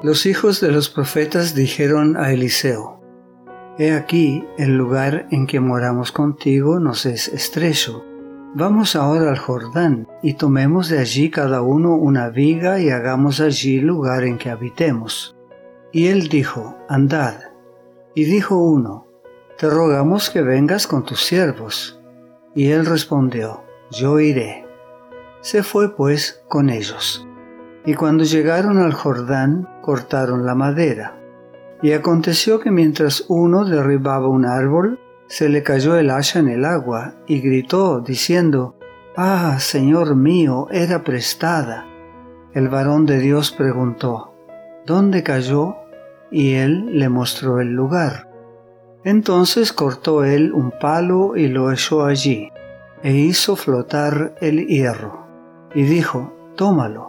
Los hijos de los profetas dijeron a Eliseo, He aquí, el lugar en que moramos contigo nos es estrecho. Vamos ahora al Jordán y tomemos de allí cada uno una viga y hagamos allí lugar en que habitemos. Y él dijo, Andad. Y dijo uno, Te rogamos que vengas con tus siervos. Y él respondió, Yo iré. Se fue pues con ellos. Y cuando llegaron al Jordán, cortaron la madera. Y aconteció que mientras uno derribaba un árbol, se le cayó el hacha en el agua, y gritó, diciendo, Ah, Señor mío, era prestada. El varón de Dios preguntó, ¿Dónde cayó? Y él le mostró el lugar. Entonces cortó él un palo y lo echó allí, e hizo flotar el hierro, y dijo, Tómalo.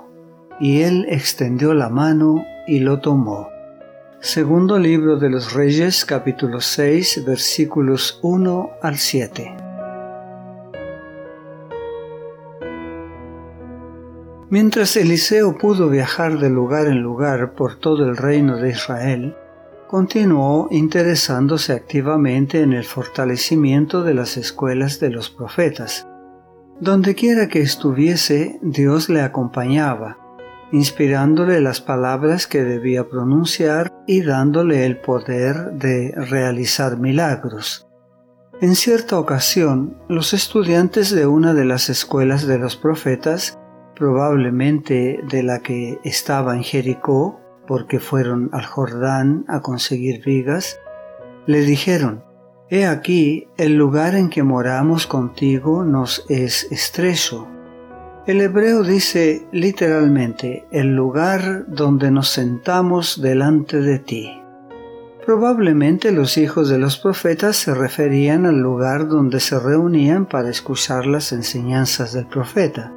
Y él extendió la mano y lo tomó. Segundo libro de los Reyes capítulo 6 versículos 1 al 7. Mientras Eliseo pudo viajar de lugar en lugar por todo el reino de Israel, continuó interesándose activamente en el fortalecimiento de las escuelas de los profetas. Dondequiera que estuviese, Dios le acompañaba inspirándole las palabras que debía pronunciar y dándole el poder de realizar milagros. En cierta ocasión, los estudiantes de una de las escuelas de los profetas, probablemente de la que estaba en Jericó, porque fueron al Jordán a conseguir vigas, le dijeron, He aquí, el lugar en que moramos contigo nos es estrecho el hebreo dice literalmente el lugar donde nos sentamos delante de ti. Probablemente los hijos de los profetas se referían al lugar donde se reunían para escuchar las enseñanzas del profeta.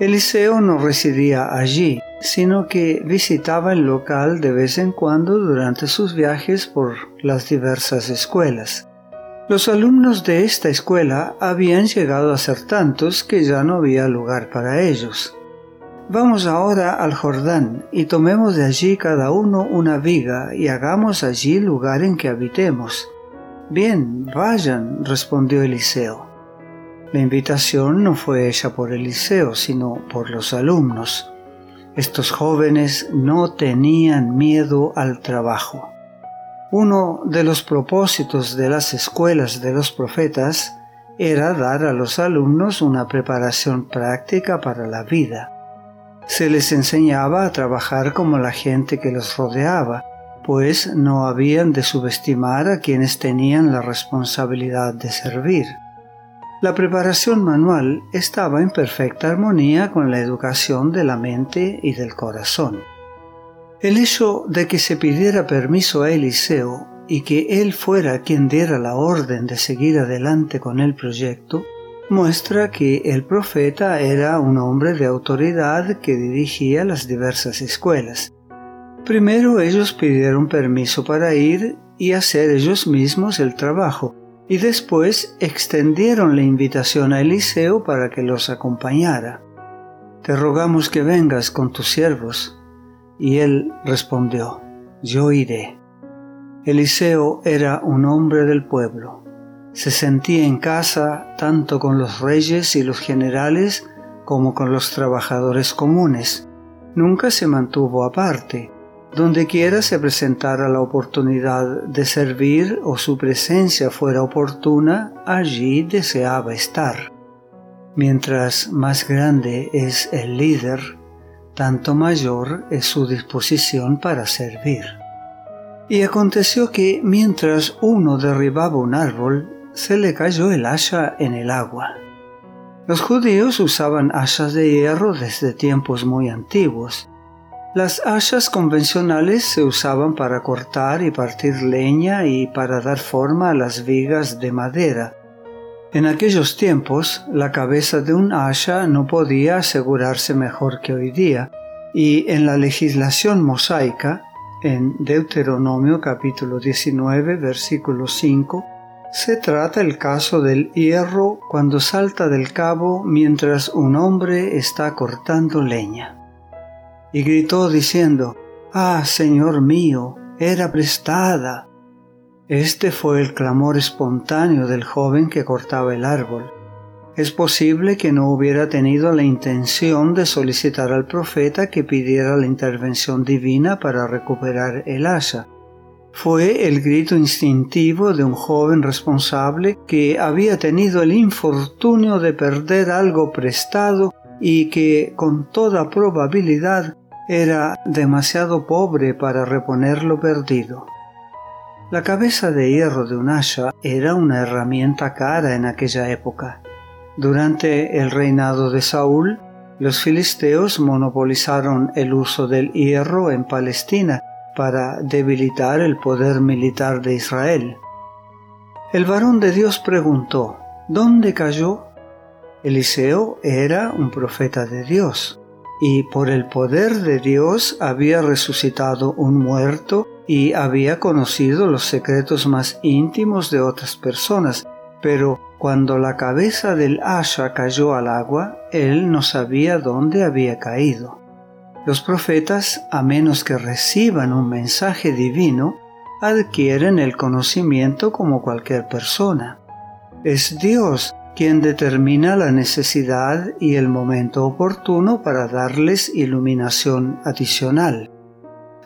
Eliseo no residía allí, sino que visitaba el local de vez en cuando durante sus viajes por las diversas escuelas. Los alumnos de esta escuela habían llegado a ser tantos que ya no había lugar para ellos. Vamos ahora al Jordán y tomemos de allí cada uno una viga y hagamos allí lugar en que habitemos. Bien, vayan, respondió Eliseo. La invitación no fue hecha por Eliseo, sino por los alumnos. Estos jóvenes no tenían miedo al trabajo. Uno de los propósitos de las escuelas de los profetas era dar a los alumnos una preparación práctica para la vida. Se les enseñaba a trabajar como la gente que los rodeaba, pues no habían de subestimar a quienes tenían la responsabilidad de servir. La preparación manual estaba en perfecta armonía con la educación de la mente y del corazón. El hecho de que se pidiera permiso a Eliseo y que él fuera quien diera la orden de seguir adelante con el proyecto, muestra que el profeta era un hombre de autoridad que dirigía las diversas escuelas. Primero ellos pidieron permiso para ir y hacer ellos mismos el trabajo, y después extendieron la invitación a Eliseo para que los acompañara. Te rogamos que vengas con tus siervos, y él respondió, Yo iré. Eliseo era un hombre del pueblo. Se sentía en casa tanto con los reyes y los generales como con los trabajadores comunes. Nunca se mantuvo aparte. Donde quiera se presentara la oportunidad de servir o su presencia fuera oportuna, allí deseaba estar. Mientras más grande es el líder, tanto mayor es su disposición para servir. Y aconteció que mientras uno derribaba un árbol, se le cayó el asha en el agua. Los judíos usaban asas de hierro desde tiempos muy antiguos. Las asas convencionales se usaban para cortar y partir leña y para dar forma a las vigas de madera, en aquellos tiempos, la cabeza de un asha no podía asegurarse mejor que hoy día, y en la legislación mosaica, en Deuteronomio capítulo 19, versículo 5, se trata el caso del hierro cuando salta del cabo mientras un hombre está cortando leña. Y gritó diciendo, Ah, Señor mío, era prestada. Este fue el clamor espontáneo del joven que cortaba el árbol. Es posible que no hubiera tenido la intención de solicitar al profeta que pidiera la intervención divina para recuperar el asa. Fue el grito instintivo de un joven responsable que había tenido el infortunio de perder algo prestado y que con toda probabilidad era demasiado pobre para reponer lo perdido. La cabeza de hierro de un asha era una herramienta cara en aquella época. Durante el reinado de Saúl, los filisteos monopolizaron el uso del hierro en Palestina para debilitar el poder militar de Israel. El varón de Dios preguntó, ¿dónde cayó? Eliseo era un profeta de Dios, y por el poder de Dios había resucitado un muerto y había conocido los secretos más íntimos de otras personas, pero cuando la cabeza del Asha cayó al agua, él no sabía dónde había caído. Los profetas, a menos que reciban un mensaje divino, adquieren el conocimiento como cualquier persona. Es Dios quien determina la necesidad y el momento oportuno para darles iluminación adicional.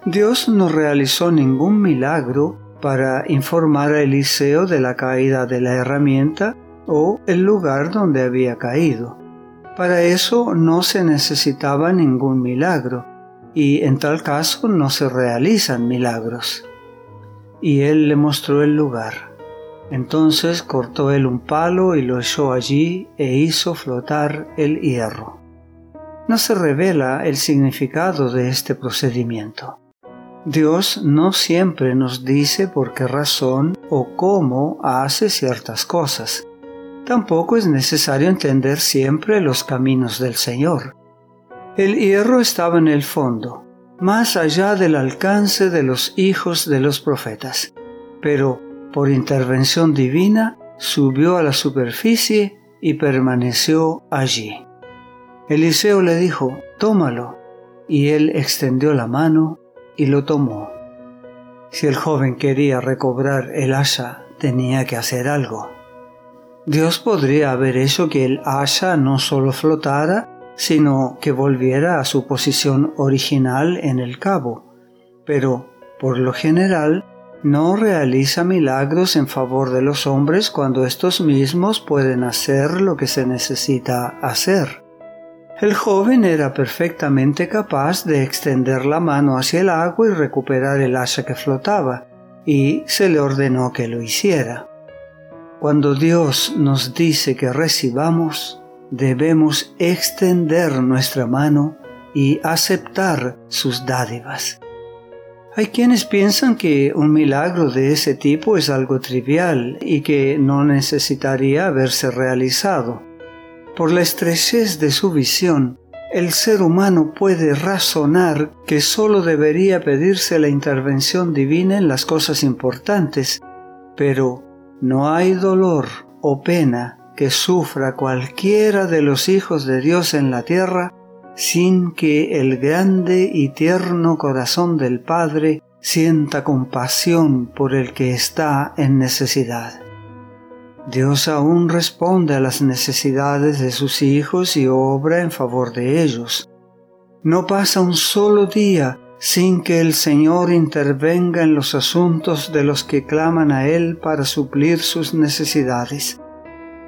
Dios no realizó ningún milagro para informar a Eliseo de la caída de la herramienta o el lugar donde había caído. Para eso no se necesitaba ningún milagro, y en tal caso no se realizan milagros. Y él le mostró el lugar. Entonces cortó él un palo y lo echó allí e hizo flotar el hierro. No se revela el significado de este procedimiento. Dios no siempre nos dice por qué razón o cómo hace ciertas cosas. Tampoco es necesario entender siempre los caminos del Señor. El hierro estaba en el fondo, más allá del alcance de los hijos de los profetas, pero por intervención divina subió a la superficie y permaneció allí. Eliseo le dijo, tómalo, y él extendió la mano y lo tomó. Si el joven quería recobrar el asa, tenía que hacer algo. Dios podría haber hecho que el asa no solo flotara, sino que volviera a su posición original en el cabo, pero, por lo general, no realiza milagros en favor de los hombres cuando estos mismos pueden hacer lo que se necesita hacer. El joven era perfectamente capaz de extender la mano hacia el agua y recuperar el asa que flotaba, y se le ordenó que lo hiciera. Cuando Dios nos dice que recibamos, debemos extender nuestra mano y aceptar sus dádivas. Hay quienes piensan que un milagro de ese tipo es algo trivial y que no necesitaría haberse realizado. Por la estrechez de su visión, el ser humano puede razonar que sólo debería pedirse la intervención divina en las cosas importantes, pero no hay dolor o pena que sufra cualquiera de los hijos de Dios en la tierra sin que el grande y tierno corazón del Padre sienta compasión por el que está en necesidad. Dios aún responde a las necesidades de sus hijos y obra en favor de ellos. No pasa un solo día sin que el Señor intervenga en los asuntos de los que claman a Él para suplir sus necesidades.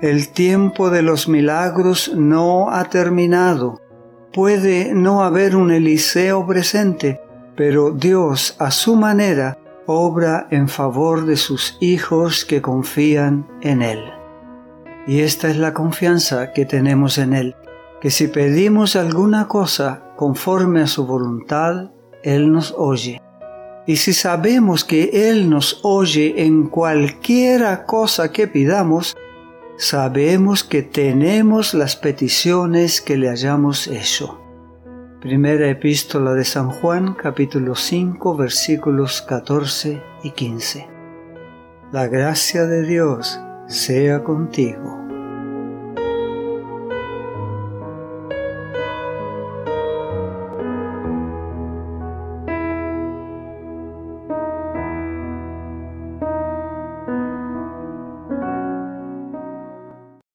El tiempo de los milagros no ha terminado. Puede no haber un Eliseo presente, pero Dios a su manera obra en favor de sus hijos que confían en Él. Y esta es la confianza que tenemos en Él, que si pedimos alguna cosa conforme a su voluntad, él nos oye. Y si sabemos que Él nos oye en cualquiera cosa que pidamos, sabemos que tenemos las peticiones que le hayamos hecho. Primera epístola de San Juan capítulo 5 versículos 14 y 15. La gracia de Dios sea contigo.